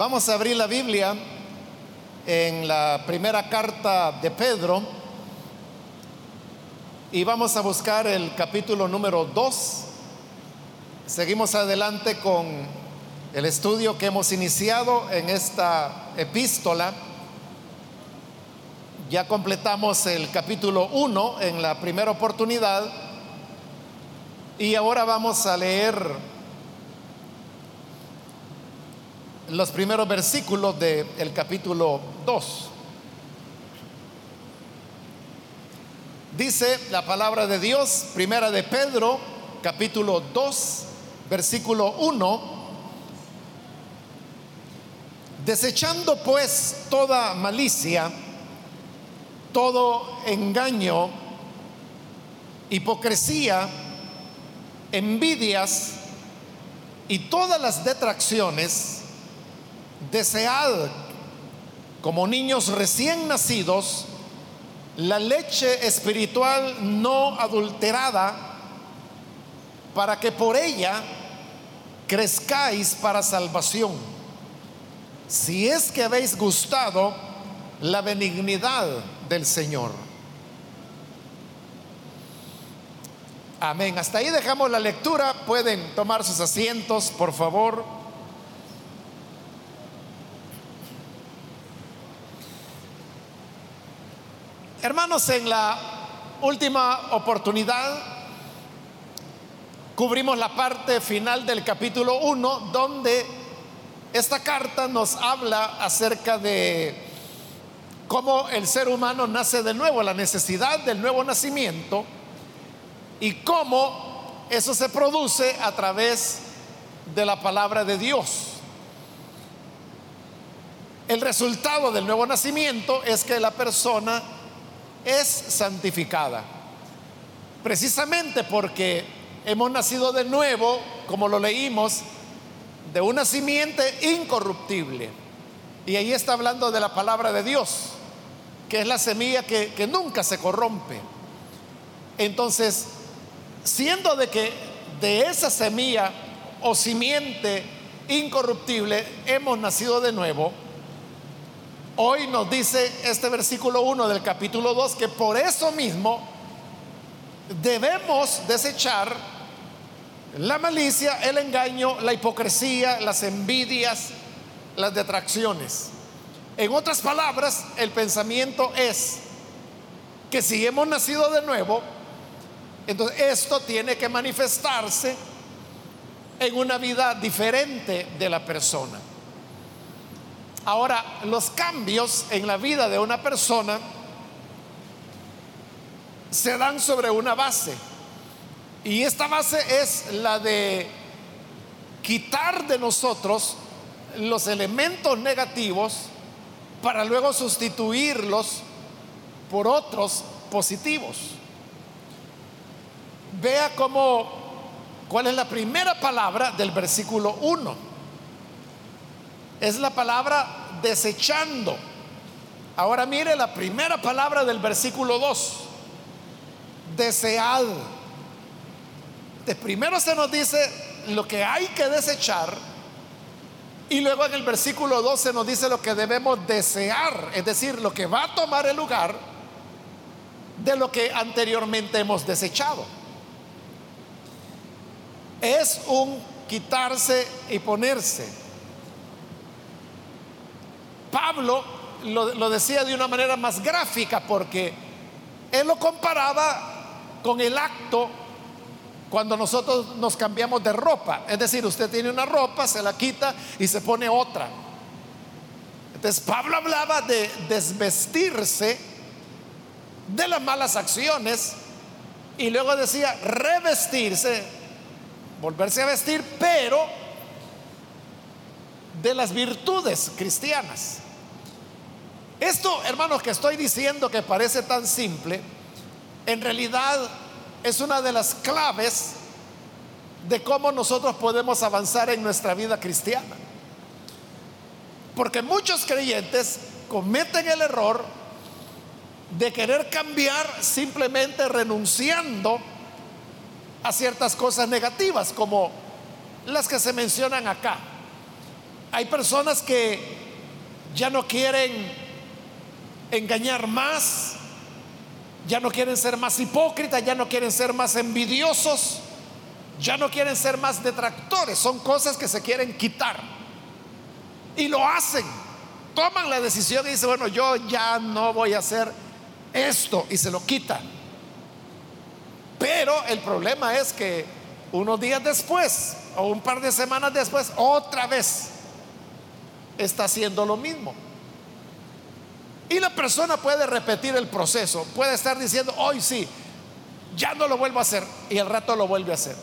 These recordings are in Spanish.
Vamos a abrir la Biblia en la primera carta de Pedro y vamos a buscar el capítulo número 2. Seguimos adelante con el estudio que hemos iniciado en esta epístola. Ya completamos el capítulo 1 en la primera oportunidad y ahora vamos a leer los primeros versículos del capítulo 2. Dice la palabra de Dios, primera de Pedro, capítulo 2, versículo 1. Desechando pues toda malicia, todo engaño, hipocresía, envidias y todas las detracciones, desead como niños recién nacidos la leche espiritual no adulterada para que por ella crezcáis para salvación. Si es que habéis gustado la benignidad del Señor. Amén. Hasta ahí dejamos la lectura. Pueden tomar sus asientos, por favor. Hermanos, en la última oportunidad cubrimos la parte final del capítulo 1, donde esta carta nos habla acerca de cómo el ser humano nace de nuevo, la necesidad del nuevo nacimiento y cómo eso se produce a través de la palabra de Dios. El resultado del nuevo nacimiento es que la persona es santificada. Precisamente porque hemos nacido de nuevo, como lo leímos, de una simiente incorruptible. Y ahí está hablando de la palabra de Dios, que es la semilla que, nunca se corrompe. Entonces, siendo de que de esa semilla o simiente incorruptible hemos nacido de nuevo, Hoy nos dice este versículo 1 del capítulo 2 que por eso mismo debemos desechar la malicia, el engaño, la hipocresía, las envidias, las detracciones. En otras palabras, el pensamiento es que si hemos nacido de nuevo, entonces esto tiene que manifestarse en una vida diferente de la persona. Ahora, los cambios en la vida de una persona se dan sobre una base. Y esta base es la de quitar de nosotros los elementos negativos para luego sustituirlos por otros positivos. Vea cómo, cuál es la primera palabra del versículo 1 es la palabra desechando. Ahora mire la primera palabra del versículo 2. Desead. De primero se nos dice lo que hay que desechar y luego en el versículo 2 se nos dice lo que debemos desear, es decir, lo que va a tomar el lugar de lo que anteriormente hemos desechado. Es un quitarse y ponerse. Pablo lo, decía de una manera más gráfica porque él lo comparaba con el acto cuando nosotros nos cambiamos de ropa. Es decir, usted tiene una ropa, se la quita y se pone otra. Entonces Pablo hablaba de desvestirse de las malas acciones y luego decía revestirse, volverse a vestir, pero de las virtudes cristianas. Esto, hermanos, que estoy diciendo que parece tan simple, en realidad es una de las claves de cómo nosotros podemos avanzar en nuestra vida cristiana. Porque muchos creyentes cometen el error de querer cambiar simplemente renunciando a ciertas cosas negativas como las que se mencionan acá. Hay personas que ya no quieren engañar más, ya no quieren ser más hipócritas, ya no quieren ser más envidiosos, ya no quieren ser más detractores, son cosas que se quieren quitar. Y lo hacen, toman la decisión y dicen, bueno, yo ya no voy a hacer esto y se lo quitan. Pero el problema es que unos días después o un par de semanas después, otra vez está haciendo lo mismo. Y la persona puede repetir el proceso, puede estar diciendo, hoy sí, ya no lo vuelvo a hacer, y el rato lo vuelve a hacer.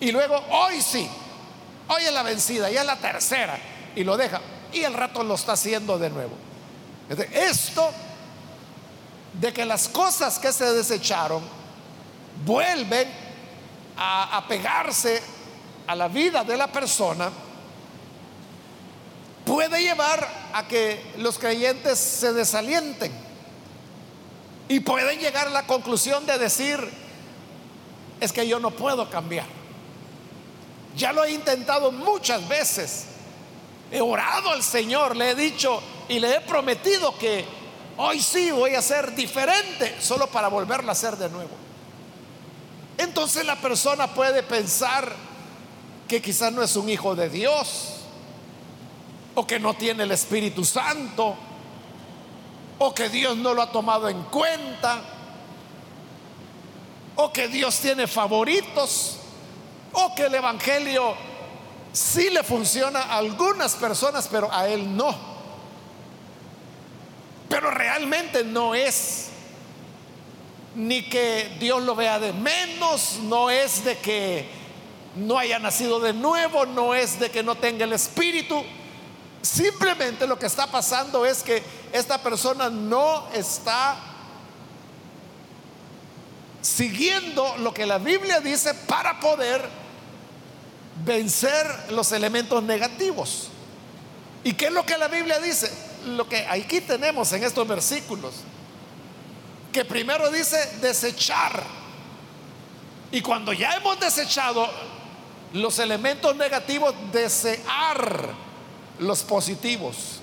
Y luego, hoy sí, hoy es la vencida, ya es la tercera, y lo deja, y el rato lo está haciendo de nuevo. Esto de que las cosas que se desecharon vuelven a, a pegarse a la vida de la persona, puede llevar a que los creyentes se desalienten y pueden llegar a la conclusión de decir, es que yo no puedo cambiar. Ya lo he intentado muchas veces. He orado al Señor, le he dicho y le he prometido que hoy sí voy a ser diferente, solo para volverlo a hacer de nuevo. Entonces la persona puede pensar que quizás no es un hijo de Dios o que no tiene el Espíritu Santo, o que Dios no lo ha tomado en cuenta, o que Dios tiene favoritos, o que el Evangelio sí le funciona a algunas personas, pero a él no. Pero realmente no es ni que Dios lo vea de menos, no es de que no haya nacido de nuevo, no es de que no tenga el Espíritu, Simplemente lo que está pasando es que esta persona no está siguiendo lo que la Biblia dice para poder vencer los elementos negativos. ¿Y qué es lo que la Biblia dice? Lo que aquí tenemos en estos versículos. Que primero dice desechar. Y cuando ya hemos desechado los elementos negativos, desear los positivos.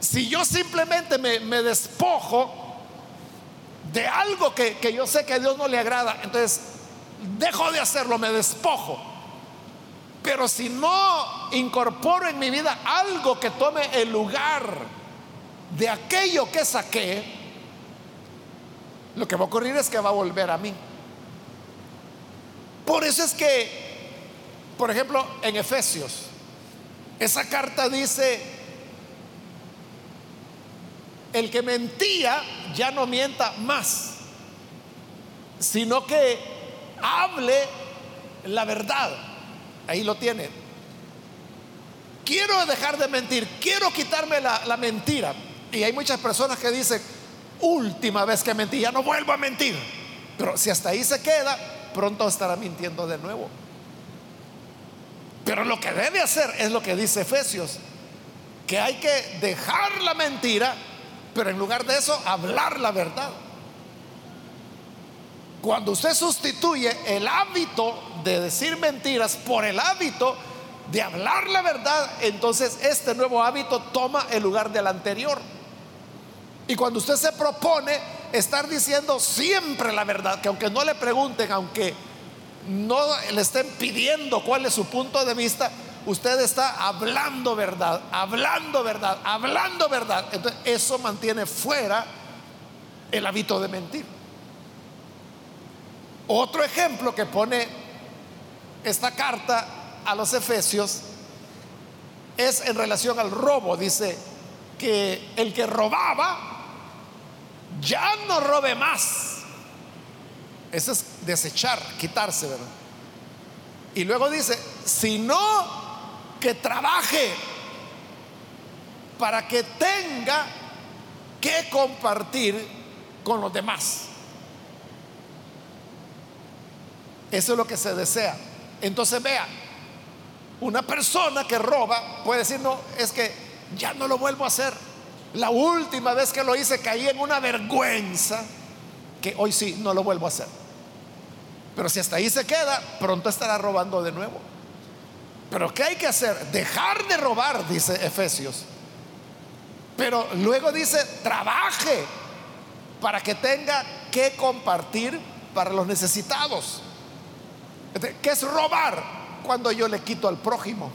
Si yo simplemente me, despojo de algo que, que yo sé que a Dios no le agrada, entonces dejo de hacerlo, me despojo. Pero si no incorporo en mi vida algo que tome el lugar de aquello que saqué, lo que va a ocurrir es que va a volver a mí. Por eso es que, por ejemplo, en Efesios, esa carta dice, el que mentía ya no mienta más, sino que hable la verdad. Ahí lo tiene. Quiero dejar de mentir, quiero quitarme la, mentira. Y hay muchas personas que dicen, última vez que mentí, ya no vuelvo a mentir. Pero si hasta ahí se queda, pronto estará mintiendo de nuevo. Pero lo que debe hacer es lo que dice Efesios, que hay que dejar la mentira, pero en lugar de eso, hablar la verdad. Cuando usted sustituye el hábito de decir mentiras por el hábito de hablar la verdad, entonces este nuevo hábito toma el lugar del anterior. Y cuando usted se propone estar diciendo siempre la verdad, que aunque no le pregunten, aunque no le estén pidiendo cuál es su punto de vista, usted está hablando verdad, hablando verdad, hablando verdad. Entonces eso mantiene fuera el hábito de mentir. Otro ejemplo que pone esta carta a los efesios es en relación al robo. Dice que el que robaba ya no robe más eso es desechar, quitarse, ¿verdad? Y luego dice, sino que trabaje para que tenga que compartir con los demás. Eso es lo que se desea. Entonces vea, una persona que roba puede decir, no, es que ya no lo vuelvo a hacer. La última vez que lo hice caí en una vergüenza que hoy sí no lo vuelvo a hacer. Pero si hasta ahí se queda, pronto estará robando de nuevo. Pero ¿qué hay que hacer? Dejar de robar, dice Efesios. Pero luego dice, trabaje para que tenga que compartir para los necesitados. ¿Qué es robar? Cuando yo le quito al prójimo.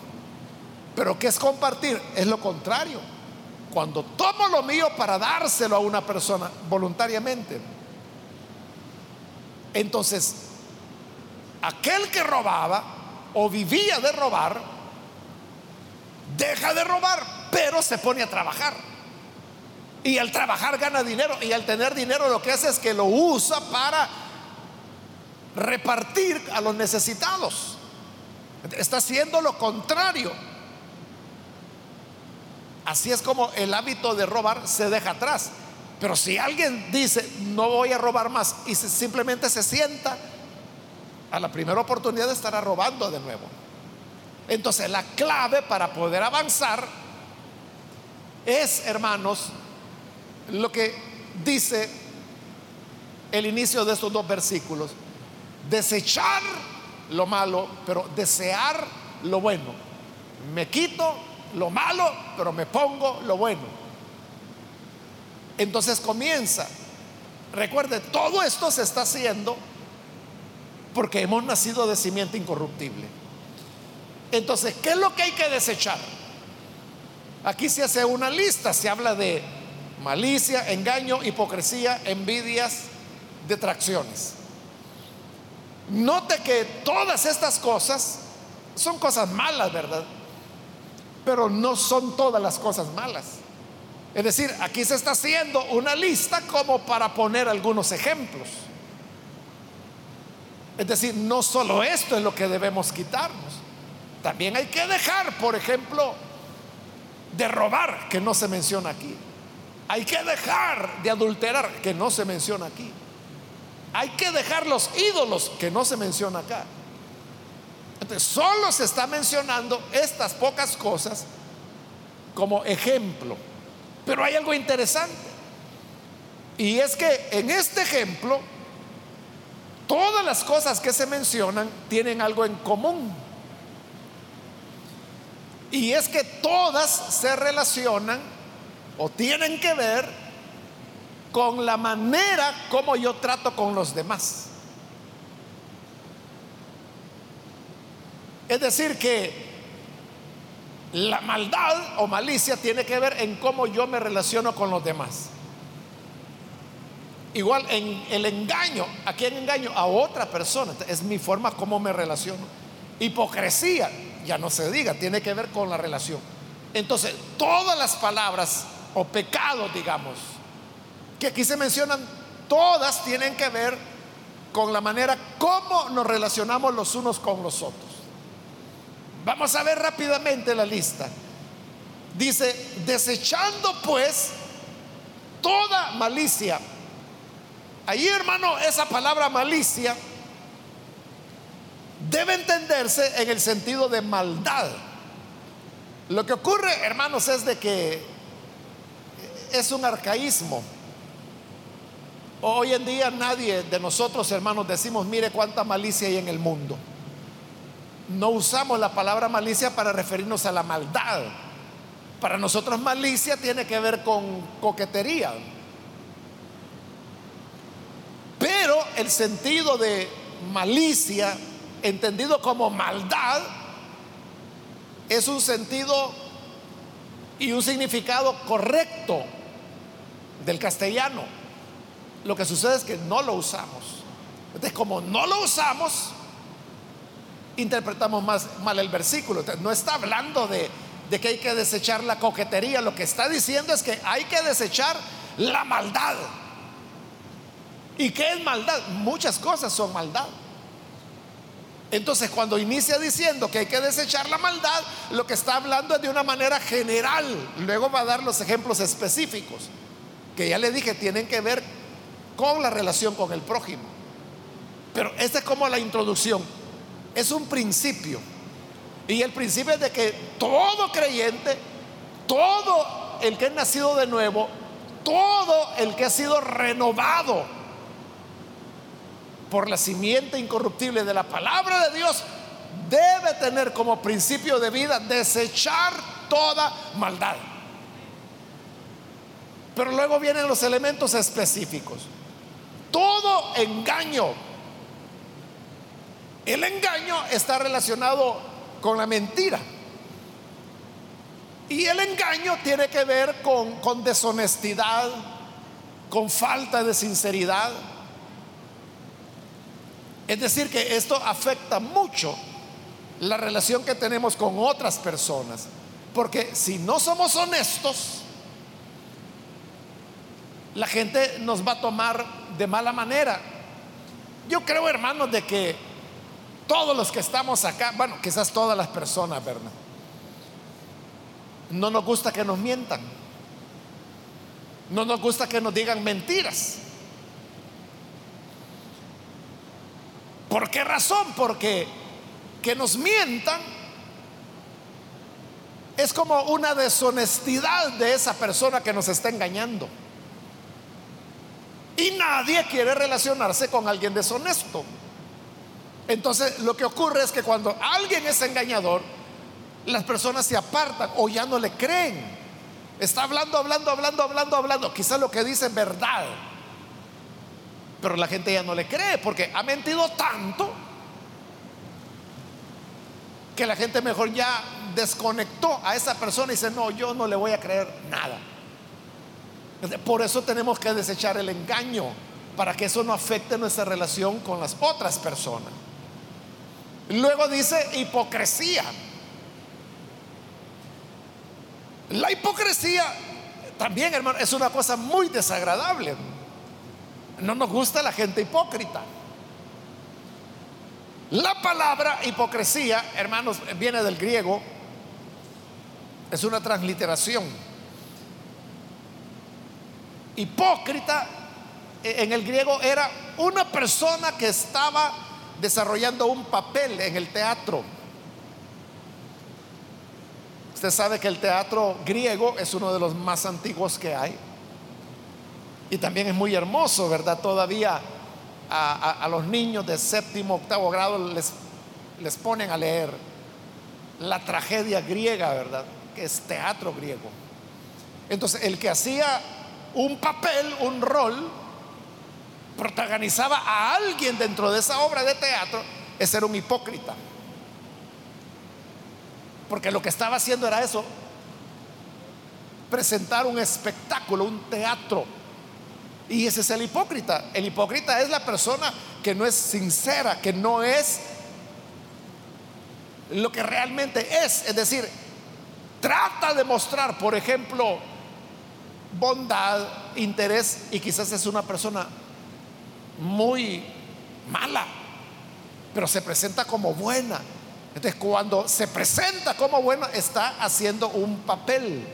Pero ¿qué es compartir? Es lo contrario. Cuando tomo lo mío para dárselo a una persona voluntariamente. Entonces, aquel que robaba o vivía de robar, deja de robar, pero se pone a trabajar. Y al trabajar gana dinero y al tener dinero lo que hace es que lo usa para repartir a los necesitados. Está haciendo lo contrario. Así es como el hábito de robar se deja atrás. Pero si alguien dice, no voy a robar más y simplemente se sienta, a la primera oportunidad estará robando de nuevo. Entonces la clave para poder avanzar es, hermanos, lo que dice el inicio de estos dos versículos. Desechar lo malo, pero desear lo bueno. Me quito lo malo, pero me pongo lo bueno. Entonces comienza. Recuerde, todo esto se está haciendo porque hemos nacido de simiente incorruptible. Entonces, ¿qué es lo que hay que desechar? Aquí se hace una lista, se habla de malicia, engaño, hipocresía, envidias, detracciones. Note que todas estas cosas son cosas malas, ¿verdad? Pero no son todas las cosas malas. Es decir, aquí se está haciendo una lista como para poner algunos ejemplos. Es decir, no solo esto es lo que debemos quitarnos. También hay que dejar, por ejemplo, de robar, que no se menciona aquí. Hay que dejar de adulterar, que no se menciona aquí. Hay que dejar los ídolos, que no se menciona acá. Entonces, solo se está mencionando estas pocas cosas como ejemplo. Pero hay algo interesante. Y es que en este ejemplo Todas las cosas que se mencionan tienen algo en común. Y es que todas se relacionan o tienen que ver con la manera como yo trato con los demás. Es decir, que la maldad o malicia tiene que ver en cómo yo me relaciono con los demás. Igual en el engaño, ¿a quién engaño? A otra persona. Es mi forma como me relaciono. Hipocresía, ya no se diga, tiene que ver con la relación. Entonces, todas las palabras o pecados, digamos, que aquí se mencionan, todas tienen que ver con la manera como nos relacionamos los unos con los otros. Vamos a ver rápidamente la lista. Dice, desechando pues toda malicia Ahí, hermano, esa palabra malicia debe entenderse en el sentido de maldad. Lo que ocurre, hermanos, es de que es un arcaísmo. Hoy en día nadie de nosotros, hermanos, decimos, mire cuánta malicia hay en el mundo. No usamos la palabra malicia para referirnos a la maldad. Para nosotros malicia tiene que ver con coquetería pero el sentido de malicia, entendido como maldad, es un sentido y un significado correcto del castellano. Lo que sucede es que no lo usamos. Entonces, como no lo usamos, interpretamos más mal el versículo. no está hablando de, de que hay que desechar la coquetería. Lo que está diciendo es que hay que desechar la maldad. ¿Y qué es maldad? Muchas cosas son maldad. Entonces, cuando inicia diciendo que hay que desechar la maldad, lo que está hablando es de una manera general. Luego va a dar los ejemplos específicos, que ya le dije, tienen que ver con la relación con el prójimo. Pero esta es como la introducción. Es un principio. Y el principio es de que todo creyente, todo el que es nacido de nuevo, todo el que ha sido renovado por la simiente incorruptible de la palabra de Dios, debe tener como principio de vida desechar toda maldad. Pero luego vienen los elementos específicos. Todo engaño. El engaño está relacionado con la mentira. Y el engaño tiene que ver con, con deshonestidad, con falta de sinceridad. Es decir, que esto afecta mucho la relación que tenemos con otras personas. Porque si no somos honestos, la gente nos va a tomar de mala manera. Yo creo, hermanos, de que todos los que estamos acá, bueno, quizás todas las personas, ¿verdad? No nos gusta que nos mientan. No nos gusta que nos digan mentiras. ¿Por qué razón? Porque que nos mientan es como una deshonestidad de esa persona que nos está engañando. Y nadie quiere relacionarse con alguien deshonesto. Entonces lo que ocurre es que cuando alguien es engañador, las personas se apartan o ya no le creen. Está hablando, hablando, hablando, hablando, hablando. Quizás lo que dice es verdad. Pero la gente ya no le cree porque ha mentido tanto que la gente mejor ya desconectó a esa persona y dice, no, yo no le voy a creer nada. Por eso tenemos que desechar el engaño, para que eso no afecte nuestra relación con las otras personas. Luego dice hipocresía. La hipocresía también, hermano, es una cosa muy desagradable. No nos gusta la gente hipócrita. La palabra hipocresía, hermanos, viene del griego. Es una transliteración. Hipócrita e, en el griego era una persona que estaba desarrollando un papel en el teatro. Usted sabe que el teatro griego es uno de los más antiguos que hay. Y también es muy hermoso, ¿verdad? Todavía a, los niños de séptimo, octavo grado les, les ponen a leer la tragedia griega, ¿verdad? Que es teatro griego. Entonces, el que hacía un papel, un rol, protagonizaba a alguien dentro de esa obra de teatro, ese era un hipócrita. Porque lo que estaba haciendo era eso, presentar un espectáculo, un teatro. Y ese es el hipócrita. El hipócrita es la persona que no es sincera, que no es lo que realmente es. Es decir, trata de mostrar, por ejemplo, bondad, interés y quizás es una persona muy mala, pero se presenta como buena. Entonces, cuando se presenta como buena, está haciendo un papel,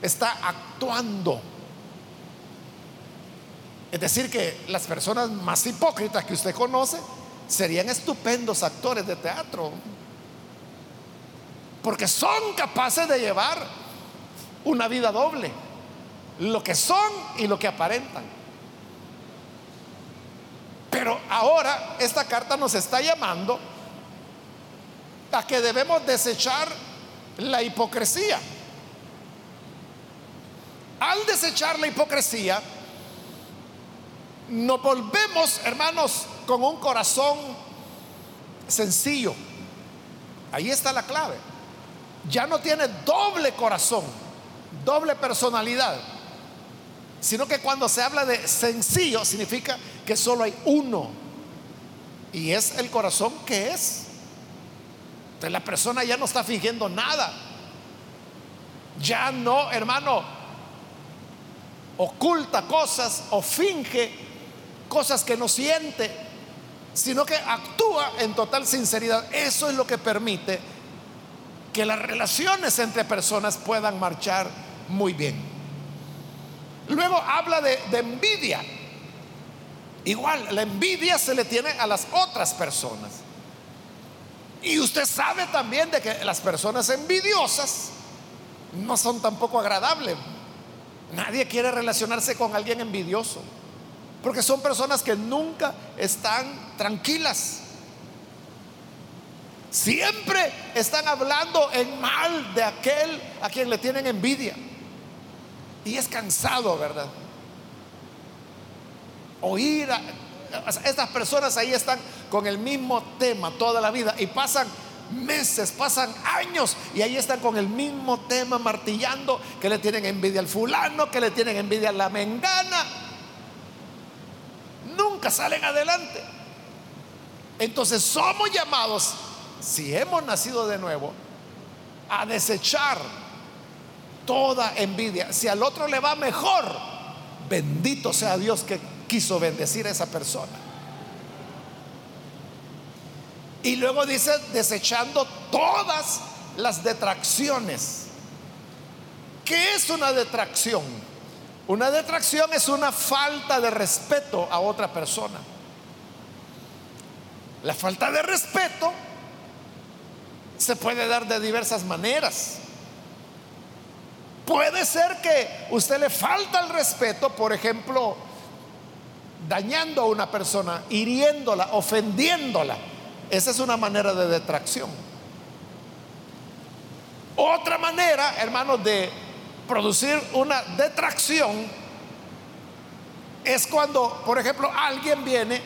está actuando. Es decir, que las personas más hipócritas que usted conoce serían estupendos actores de teatro, porque son capaces de llevar una vida doble, lo que son y lo que aparentan. Pero ahora esta carta nos está llamando a que debemos desechar la hipocresía. Al desechar la hipocresía, nos volvemos, hermanos, con un corazón sencillo. Ahí está la clave. Ya no tiene doble corazón, doble personalidad sino que cuando se habla de sencillo significa que solo hay uno y es el corazón que es. Entonces la persona ya no está fingiendo nada. Ya no, hermano, oculta cosas o finge cosas que no siente, sino que actúa en total sinceridad. Eso es lo que permite que las relaciones entre personas puedan marchar muy bien. Luego habla de, envidia. Igual, la envidia se le tiene a las otras personas. Y usted sabe también de que las personas envidiosas no son tampoco agradables. Nadie quiere relacionarse con alguien envidioso. Porque son personas que nunca están tranquilas. Siempre están hablando en mal de aquel a quien le tienen envidia. Y es cansado, ¿verdad? Oír a estas personas ahí están con el mismo tema toda la vida y pasan meses, pasan años y ahí están con el mismo tema martillando que le tienen envidia al fulano, que le tienen envidia a la mengana. Salen adelante. Entonces somos llamados, si hemos nacido de nuevo, a desechar toda envidia. Si al otro le va mejor, bendito sea Dios que quiso bendecir a esa persona. Y luego dice, desechando todas las detracciones. ¿Qué es una detracción? Una detracción es una falta de respeto a otra persona. La falta de respeto se puede dar de diversas maneras. Puede ser que usted le falta el respeto, por ejemplo, dañando a una persona, hiriéndola, ofendiéndola. Esa es una manera de detracción. Otra manera, hermanos, de producir una detracción es cuando, por ejemplo, alguien viene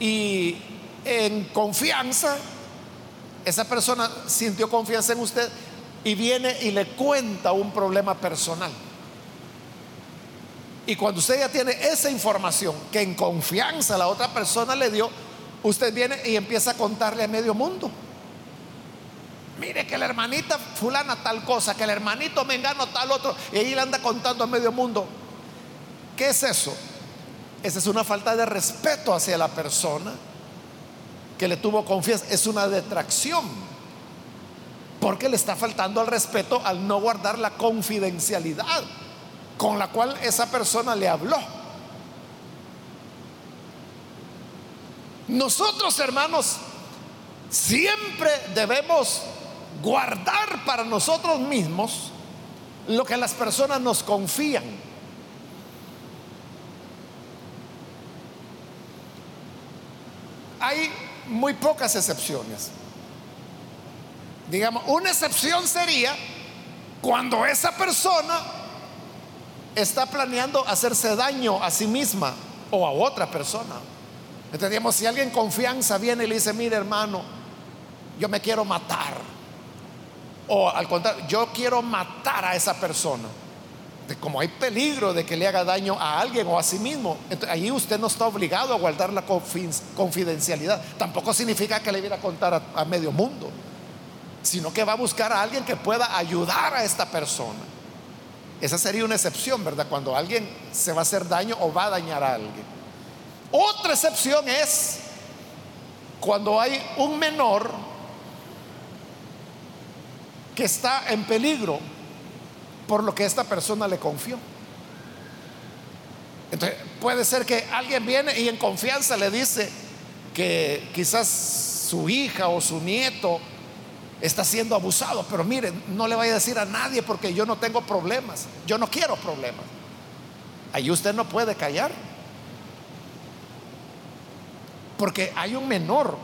y en confianza, esa persona sintió confianza en usted y viene y le cuenta un problema personal. Y cuando usted ya tiene esa información que en confianza la otra persona le dio, usted viene y empieza a contarle a medio mundo. Mire que la hermanita fulana tal cosa, que el hermanito mengano tal otro, y ahí le anda contando a medio mundo. ¿Qué es eso? Esa es una falta de respeto hacia la persona que le tuvo confianza. Es una detracción. Porque le está faltando al respeto al no guardar la confidencialidad con la cual esa persona le habló. Nosotros, hermanos, siempre debemos guardar para nosotros mismos lo que las personas nos confían. Hay muy pocas excepciones. Digamos, una excepción sería cuando esa persona está planeando hacerse daño a sí misma o a otra persona. Entendíamos, si alguien confianza viene y le dice, mire hermano, yo me quiero matar. O al contrario, yo quiero matar a esa persona. De como hay peligro de que le haga daño a alguien o a sí mismo, entonces, ahí usted no está obligado a guardar la confidencialidad. Tampoco significa que le viera a contar a, a medio mundo, sino que va a buscar a alguien que pueda ayudar a esta persona. Esa sería una excepción, ¿verdad? Cuando alguien se va a hacer daño o va a dañar a alguien. Otra excepción es cuando hay un menor que está en peligro por lo que esta persona le confió. Entonces, puede ser que alguien viene y en confianza le dice que quizás su hija o su nieto está siendo abusado, pero miren, no le vaya a decir a nadie porque yo no tengo problemas, yo no quiero problemas. Ahí usted no puede callar. Porque hay un menor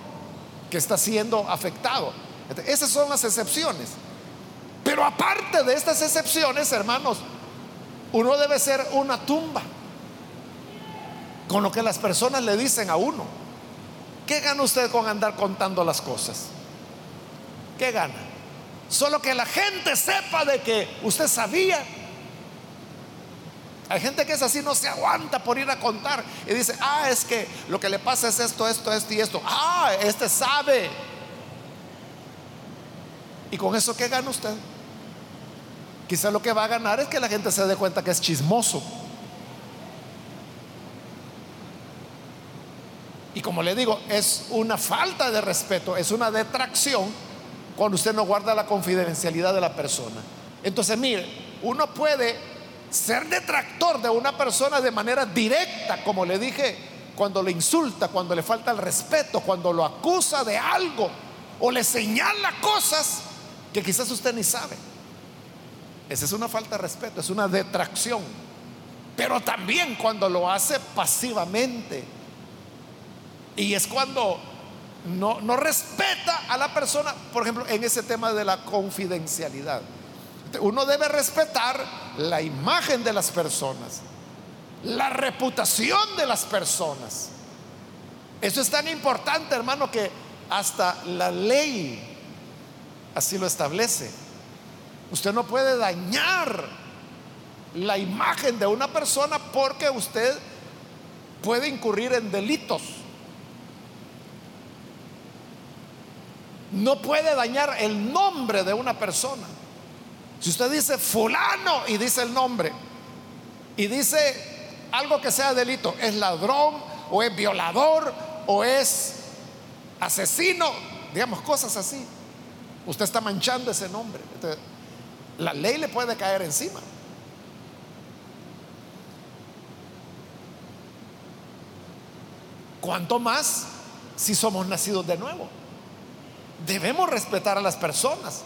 que está siendo afectado. esas son las excepciones. Pero aparte de estas excepciones, hermanos, uno debe ser una tumba con lo que las personas le dicen a uno. ¿Qué gana usted con andar contando las cosas? ¿qué gana? Solo que la gente sepa de que usted sabía. Hay gente que es así, no se aguanta por ir a contar y dice, ah, es que lo que le pasa es esto, esto, esto y esto. Ah, este sabe. ¿Y con eso qué gana usted? Quizá lo que va a ganar es que la gente se dé cuenta que es chismoso. Y como le digo, es una falta de respeto, es una detracción cuando usted no guarda la confidencialidad de la persona. Entonces, mire, uno puede ser detractor de una persona de manera directa, como le dije, cuando le insulta, cuando le falta el respeto, cuando lo acusa de algo o le señala cosas que quizás usted ni sabe. Esa es una falta de respeto, es una detracción. Pero también cuando lo hace pasivamente. Y es cuando no, no respeta a la persona, por ejemplo, en ese tema de la confidencialidad. Uno debe respetar la imagen de las personas, la reputación de las personas. Eso es tan importante, hermano, que hasta la ley así lo establece. Usted no puede dañar la imagen de una persona porque usted puede incurrir en delitos. No puede dañar el nombre de una persona. Si usted dice fulano y dice el nombre y dice algo que sea delito, es ladrón o es violador o es asesino, digamos cosas así, usted está manchando ese nombre. La ley le puede caer encima. ¿Cuánto más si somos nacidos de nuevo? Debemos respetar a las personas.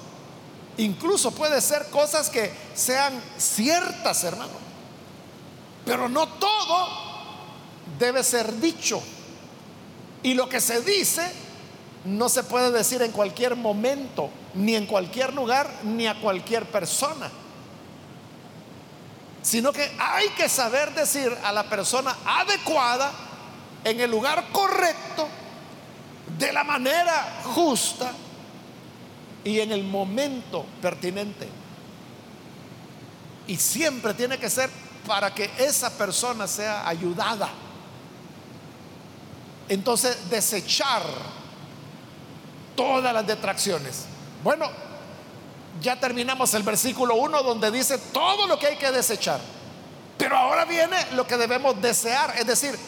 Incluso puede ser cosas que sean ciertas, hermano. Pero no todo debe ser dicho. Y lo que se dice no se puede decir en cualquier momento, ni en cualquier lugar, ni a cualquier persona. Sino que hay que saber decir a la persona adecuada, en el lugar correcto, de la manera justa y en el momento pertinente. Y siempre tiene que ser para que esa persona sea ayudada. Entonces, desechar todas las detracciones. Bueno, ya terminamos el versículo 1 donde dice todo lo que hay que desechar. Pero ahora viene lo que debemos desear, es decir,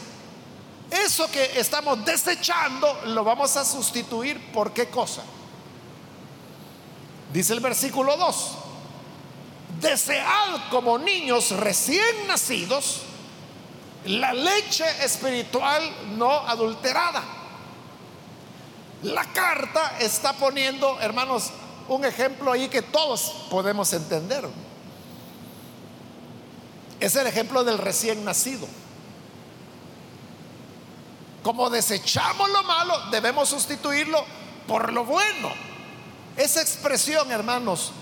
eso que estamos desechando lo vamos a sustituir por qué cosa. Dice el versículo 2, desead como niños recién nacidos la leche espiritual no adulterada. La carta está poniendo, hermanos, un ejemplo ahí que todos podemos entender. Es el ejemplo del recién nacido. Como desechamos lo malo, debemos sustituirlo por lo bueno. Esa expresión, hermanos,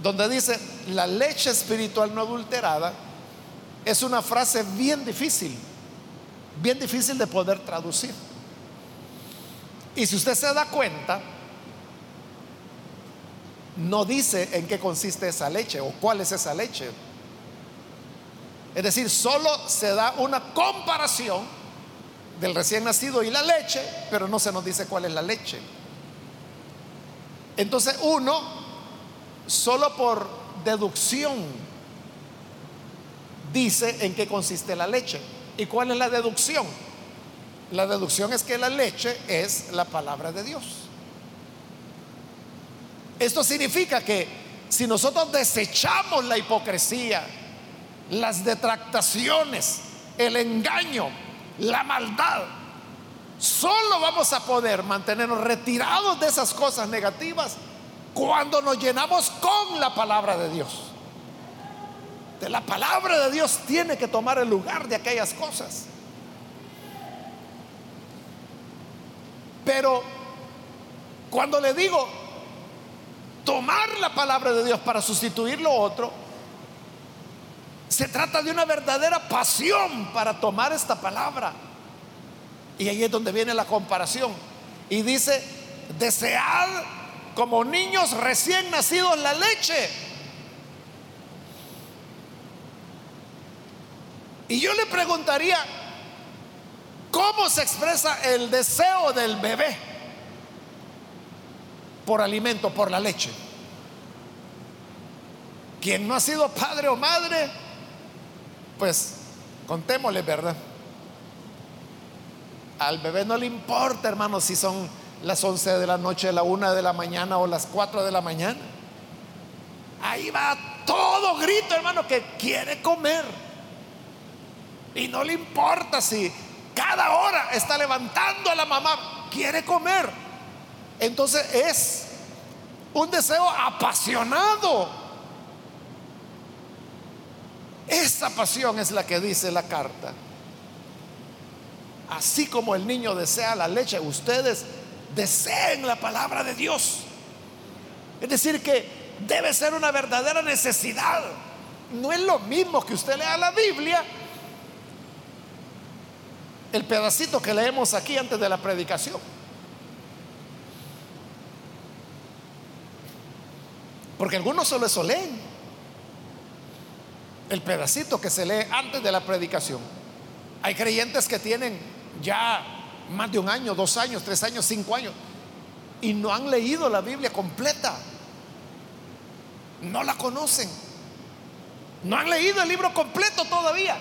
donde dice la leche espiritual no adulterada, es una frase bien difícil, bien difícil de poder traducir. Y si usted se da cuenta, no dice en qué consiste esa leche o cuál es esa leche. Es decir, solo se da una comparación del recién nacido y la leche, pero no se nos dice cuál es la leche. Entonces uno, solo por deducción, dice en qué consiste la leche. ¿Y cuál es la deducción? La deducción es que la leche es la palabra de Dios. Esto significa que si nosotros desechamos la hipocresía, las detractaciones, el engaño, la maldad, solo vamos a poder mantenernos retirados de esas cosas negativas cuando nos llenamos con la palabra de Dios. De la palabra de Dios tiene que tomar el lugar de aquellas cosas. Pero cuando le digo tomar la palabra de Dios para sustituir lo otro, se trata de una verdadera pasión para tomar esta palabra. Y ahí es donde viene la comparación. Y dice, desead como niños recién nacidos la leche. Y yo le preguntaría, ¿cómo se expresa el deseo del bebé por alimento, por la leche? Quien no ha sido padre o madre, pues contémosle, ¿verdad? Al bebé no le importa, hermano, si son las 11 de la noche, la 1 de la mañana o las 4 de la mañana. Ahí va todo grito, hermano, que quiere comer. Y no le importa si cada hora está levantando a la mamá, quiere comer. Entonces es un deseo apasionado esa pasión es la que dice la carta. así como el niño desea la leche, ustedes deseen la palabra de Dios. Es decir, que debe ser una verdadera necesidad. No es lo mismo que usted lea la Biblia, el pedacito que leemos aquí antes de la predicación. Porque algunos solo eso leen. El pedacito que se lee antes de la predicación. Hay creyentes que tienen ya más de un año, dos años, tres años, cinco años y no han leído la Biblia completa. No la conocen. No han leído el libro completo todavía.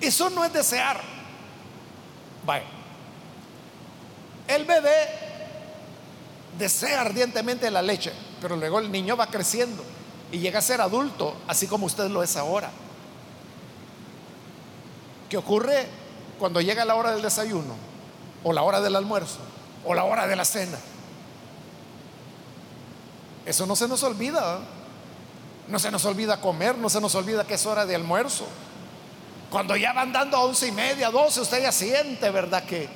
Eso no es desear. Vaya. El bebé desea ardientemente la leche, pero luego el niño va creciendo y llega a ser adulto, así como usted lo es ahora. ¿Qué ocurre cuando llega la hora del desayuno? O la hora del almuerzo, o la hora de la cena. Eso no se nos olvida. ¿eh? No se nos olvida comer, no se nos olvida que es hora de almuerzo. Cuando ya van dando a once y media, doce, usted ya siente, ¿verdad? Que,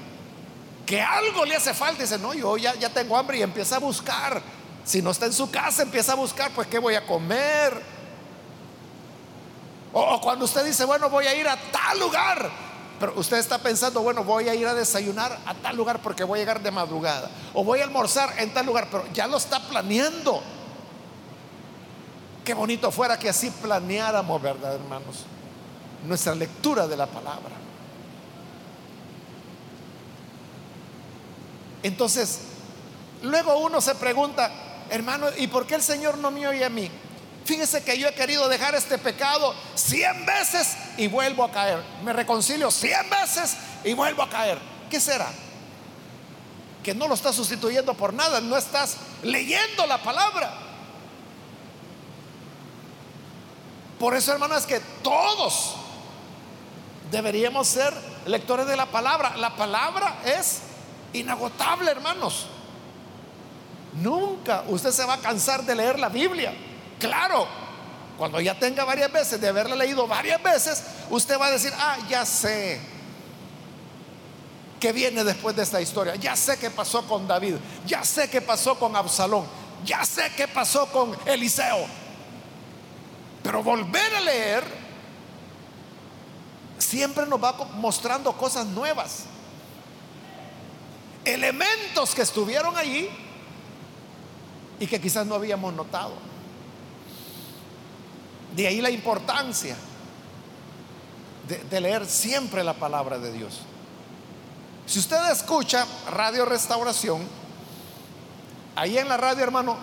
que algo le hace falta. Dice, no, yo ya, ya tengo hambre y empieza a buscar. Si no está en su casa, empieza a buscar, pues, ¿qué voy a comer? O, cuando usted dice, bueno, voy a ir a tal lugar. Pero usted está pensando, bueno, voy a ir a desayunar a tal lugar porque voy a llegar de madrugada. O voy a almorzar en tal lugar, pero ya lo está planeando. Qué bonito fuera que así planeáramos, ¿verdad, hermanos? Nuestra lectura de la palabra. Entonces, luego uno se pregunta, hermano, ¿y por qué el Señor no me oye a mí? Fíjese que yo he querido dejar este pecado cien veces y vuelvo a caer. Me reconcilio cien veces y vuelvo a caer. ¿Qué será? Que no lo estás sustituyendo por nada, no estás leyendo la palabra. Por eso, hermano, es que todos deberíamos ser lectores de la palabra. La palabra es inagotable, hermanos. Nunca usted se va a cansar de leer la Biblia. Claro, cuando ya tenga varias veces de haberla leído varias veces, usted va a decir, ah, ya sé que viene después de esta historia. Ya sé qué pasó con David. Ya sé qué pasó con Absalón. Ya sé qué pasó con Eliseo. Pero volver a leer siempre nos va mostrando cosas nuevas. Elementos que estuvieron allí y que quizás no habíamos notado. De ahí la importancia de, leer siempre la palabra de Dios. Si usted escucha Radio Restauración, ahí en la radio, hermano,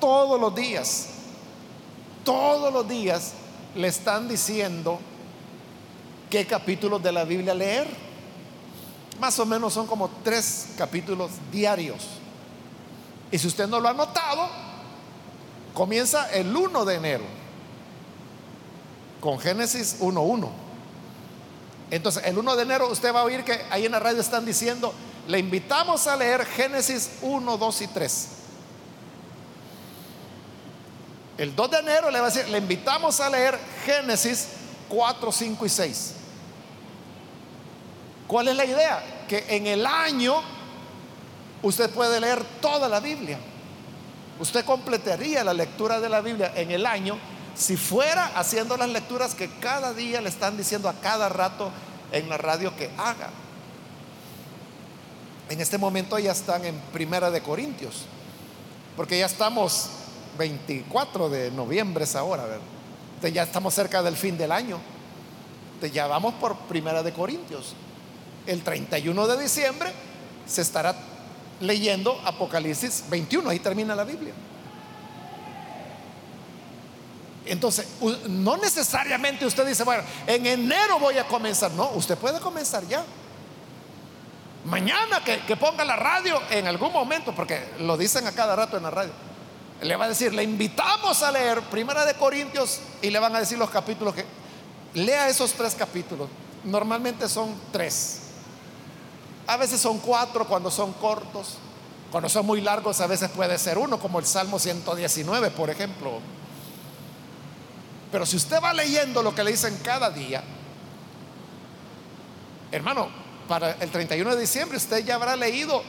todos los días, todos los días le están diciendo qué capítulos de la Biblia leer. Más o menos son como tres capítulos diarios. Y si usted no lo ha notado, comienza el 1 de enero con Génesis 1.1. Entonces, el 1 de enero usted va a oír que ahí en la radio están diciendo, le invitamos a leer Génesis 1, 2 y 3. El 2 de enero le va a decir, le invitamos a leer Génesis 4, 5 y 6. ¿Cuál es la idea? Que en el año usted puede leer toda la Biblia. Usted completaría la lectura de la Biblia en el año si fuera haciendo las lecturas que cada día le están diciendo a cada rato en la radio que haga. En este momento ya están en Primera de Corintios, porque ya estamos 24 de noviembre es ahora, ya estamos cerca del fin del año. ya vamos por Primera de Corintios el 31 de diciembre se estará leyendo Apocalipsis 21, ahí termina la Biblia. Entonces, no necesariamente usted dice, bueno, en enero voy a comenzar. No, usted puede comenzar ya. Mañana que, que, ponga la radio en algún momento, porque lo dicen a cada rato en la radio, le va a decir, le invitamos a leer Primera de Corintios y le van a decir los capítulos que lea esos tres capítulos. Normalmente son tres. A veces son cuatro cuando son cortos. Cuando son muy largos a veces puede ser uno, como el Salmo 119, por ejemplo. Pero si usted va leyendo lo que le dicen cada día, Hermano, para el 31 de diciembre usted ya habrá leído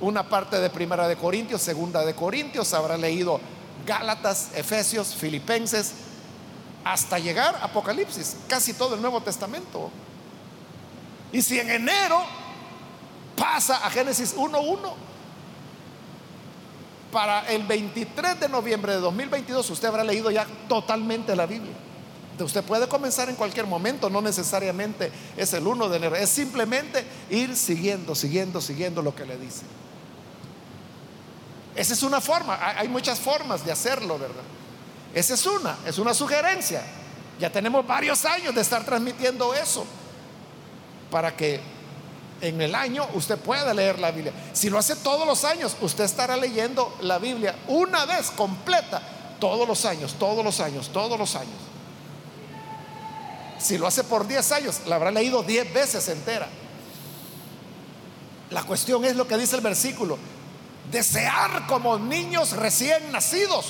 una parte de Primera de Corintios, Segunda de Corintios, habrá leído Gálatas, Efesios, Filipenses, hasta llegar a Apocalipsis, casi todo el Nuevo Testamento. Y si en enero pasa a Génesis 1.1, para el 23 de noviembre de 2022 usted habrá leído ya totalmente la Biblia. Usted puede comenzar en cualquier momento, no necesariamente es el 1 de enero, es simplemente ir siguiendo, siguiendo, siguiendo lo que le dice. Esa es una forma, hay muchas formas de hacerlo, ¿verdad? Esa es una, es una sugerencia. Ya tenemos varios años de estar transmitiendo eso para que en el año usted pueda leer la Biblia. Si lo hace todos los años, usted estará leyendo la Biblia una vez completa, todos los años, todos los años, todos los años. Si lo hace por 10 años, la habrá leído 10 veces entera. La cuestión es lo que dice el versículo desear como niños recién nacidos.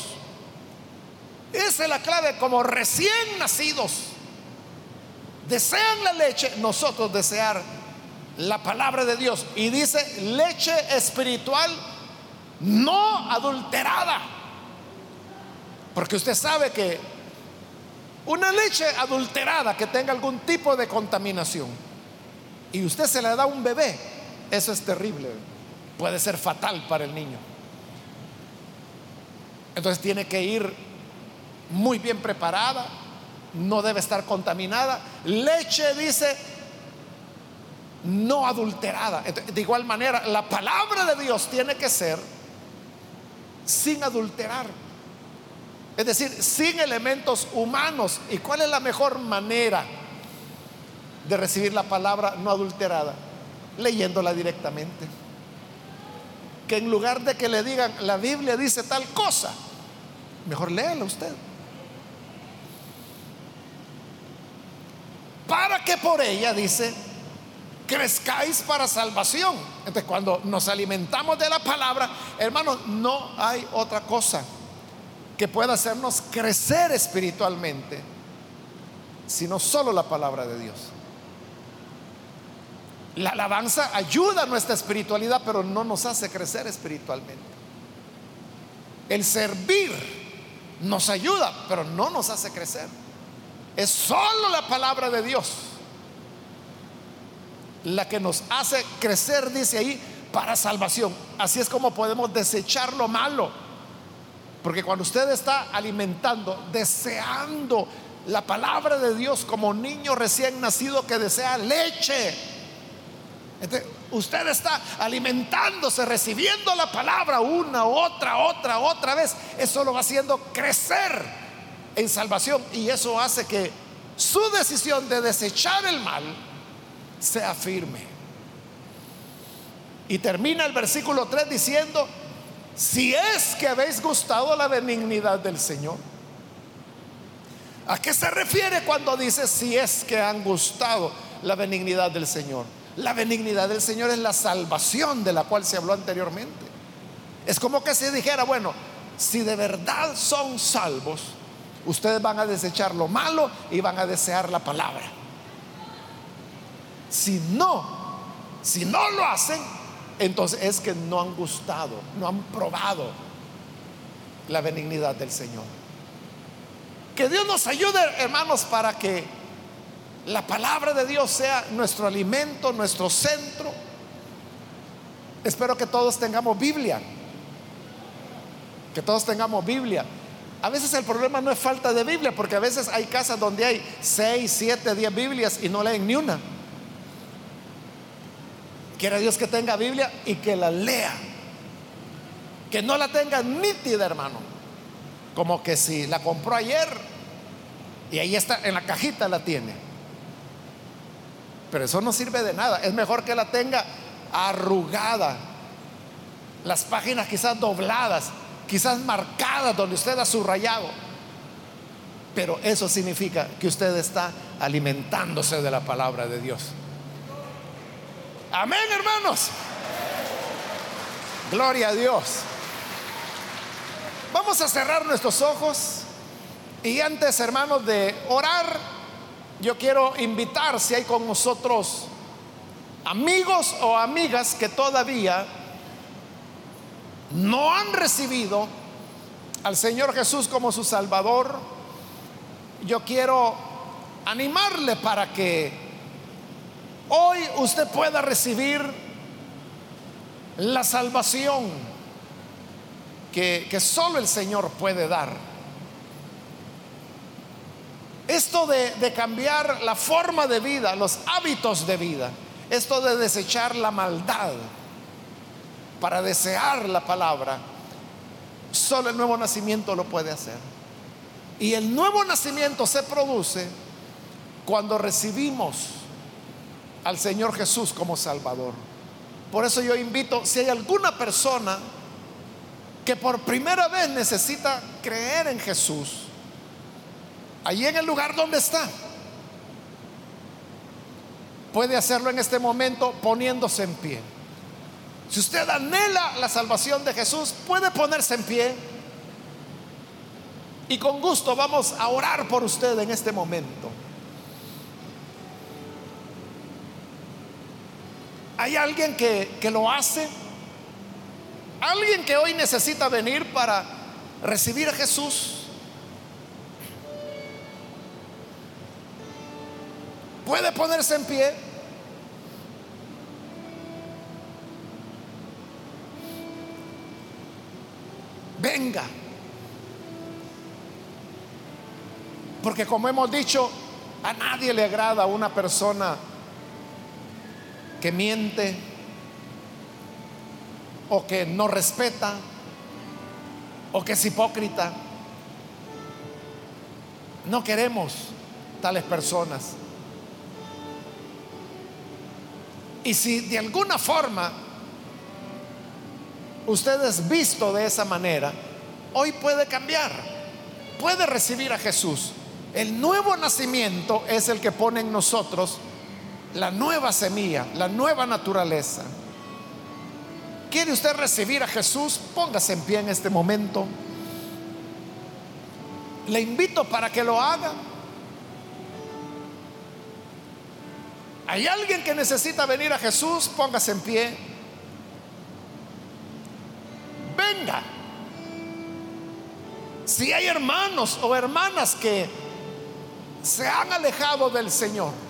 Esa es la clave, como recién nacidos. Desean la leche, nosotros desear la palabra de Dios. Y dice leche espiritual no adulterada. Porque usted sabe que una leche adulterada que tenga algún tipo de contaminación y usted se la da a un bebé, eso es terrible puede ser fatal para el niño. Entonces tiene que ir muy bien preparada, no debe estar contaminada. Leche dice no adulterada. De igual manera, la palabra de Dios tiene que ser sin adulterar. Es decir, sin elementos humanos. ¿Y cuál es la mejor manera de recibir la palabra no adulterada? Leyéndola directamente que en lugar de que le digan, la Biblia dice tal cosa, mejor léala usted. Para que por ella, dice, crezcáis para salvación. Entonces, cuando nos alimentamos de la palabra, hermanos, no hay otra cosa que pueda hacernos crecer espiritualmente, sino solo la palabra de Dios. La alabanza ayuda a nuestra espiritualidad, pero no nos hace crecer espiritualmente. El servir nos ayuda, pero no nos hace crecer. Es solo la palabra de Dios la que nos hace crecer, dice ahí, para salvación. Así es como podemos desechar lo malo. Porque cuando usted está alimentando, deseando la palabra de Dios como niño recién nacido que desea leche, usted está alimentándose, recibiendo la palabra una, otra, otra, otra vez. Eso lo va haciendo crecer en salvación y eso hace que su decisión de desechar el mal sea firme. Y termina el versículo 3 diciendo, si es que habéis gustado la benignidad del Señor. ¿A qué se refiere cuando dice si es que han gustado la benignidad del Señor? La benignidad del Señor es la salvación de la cual se habló anteriormente. Es como que se dijera, bueno, si de verdad son salvos, ustedes van a desechar lo malo y van a desear la palabra. Si no, si no lo hacen, entonces es que no han gustado, no han probado la benignidad del Señor. Que Dios nos ayude, hermanos, para que la palabra de Dios sea nuestro alimento, nuestro centro. Espero que todos tengamos Biblia. Que todos tengamos Biblia. A veces el problema no es falta de Biblia, porque a veces hay casas donde hay 6, 7, 10 Biblias y no leen ni una. Quiere Dios que tenga Biblia y que la lea. Que no la tenga nítida, hermano. Como que si la compró ayer y ahí está, en la cajita la tiene. Pero eso no sirve de nada. Es mejor que la tenga arrugada. Las páginas quizás dobladas, quizás marcadas donde usted ha subrayado. Pero eso significa que usted está alimentándose de la palabra de Dios. Amén, hermanos. Gloria a Dios. Vamos a cerrar nuestros ojos y antes, hermanos, de orar, yo quiero invitar si hay con nosotros amigos o amigas que todavía no han recibido al Señor Jesús como su Salvador, yo quiero animarle para que hoy usted pueda recibir la salvación que, solo el Señor puede dar. Esto de, de cambiar la forma de vida, los hábitos de vida, esto de desechar la maldad para desear la palabra, solo el nuevo nacimiento lo puede hacer. Y el nuevo nacimiento se produce cuando recibimos al Señor Jesús como Salvador. Por eso yo invito, si hay alguna persona que por primera vez necesita creer en Jesús, allí en el lugar donde está, puede hacerlo en este momento poniéndose en pie. Si usted anhela la salvación de Jesús, puede ponerse en pie. Y con gusto vamos a orar por usted en este momento. ¿Hay alguien que, que lo hace? ¿Alguien que hoy necesita venir para recibir a Jesús? ¿Puede ponerse en pie? Venga. Porque como hemos dicho, a nadie le agrada una persona que miente o que no respeta o que es hipócrita. No queremos tales personas. Y si de alguna forma usted es visto de esa manera, hoy puede cambiar, puede recibir a Jesús. El nuevo nacimiento es el que pone en nosotros la nueva semilla, la nueva naturaleza. ¿Quiere usted recibir a Jesús? Póngase en pie en este momento. Le invito para que lo haga. ¿Hay alguien que necesita venir a Jesús? Póngase en pie. Venga. Si hay hermanos o hermanas que se han alejado del Señor,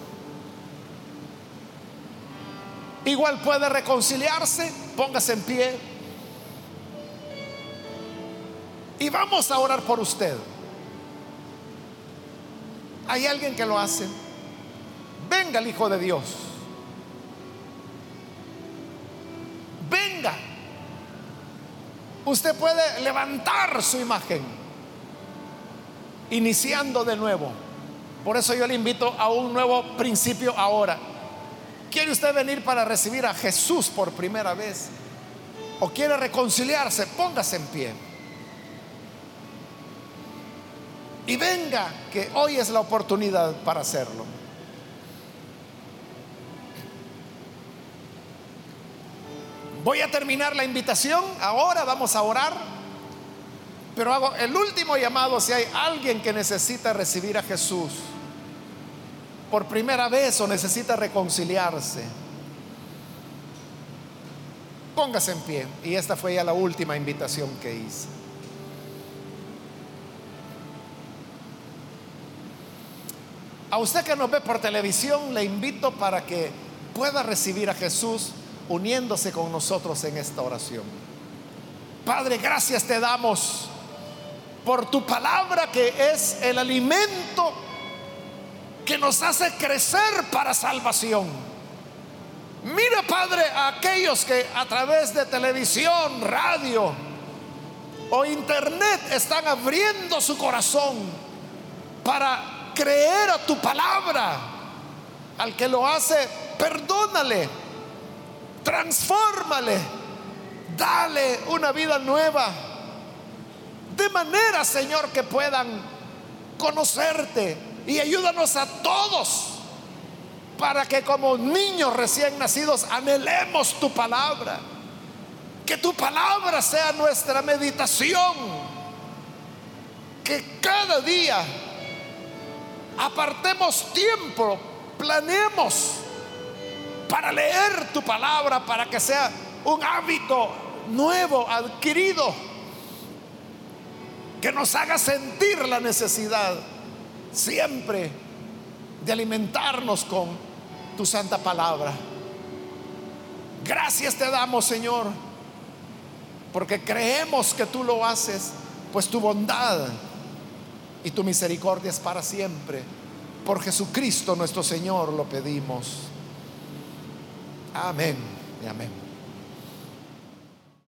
igual puede reconciliarse, póngase en pie. Y vamos a orar por usted. ¿Hay alguien que lo hace? Venga el Hijo de Dios. Venga. Usted puede levantar su imagen, iniciando de nuevo. Por eso yo le invito a un nuevo principio ahora. ¿Quiere usted venir para recibir a Jesús por primera vez? ¿O quiere reconciliarse? Póngase en pie. Y venga, que hoy es la oportunidad para hacerlo. Voy a terminar la invitación, ahora vamos a orar, pero hago el último llamado si hay alguien que necesita recibir a Jesús por primera vez o necesita reconciliarse. Póngase en pie. Y esta fue ya la última invitación que hice. A usted que nos ve por televisión, le invito para que pueda recibir a Jesús uniéndose con nosotros en esta oración. Padre, gracias te damos por tu palabra que es el alimento que nos hace crecer para salvación. Mira, Padre, a aquellos que a través de televisión, radio o internet están abriendo su corazón para creer a tu palabra. Al que lo hace, perdónale transfórmale, dale una vida nueva. De manera, Señor, que puedan conocerte y ayúdanos a todos para que como niños recién nacidos anhelemos tu palabra. Que tu palabra sea nuestra meditación. Que cada día apartemos tiempo, planeemos para leer tu palabra, para que sea un hábito nuevo, adquirido, que nos haga sentir la necesidad siempre de alimentarnos con tu santa palabra. Gracias te damos, Señor, porque creemos que tú lo haces, pues tu bondad y tu misericordia es para siempre. Por Jesucristo nuestro Señor lo pedimos. Amén y amén.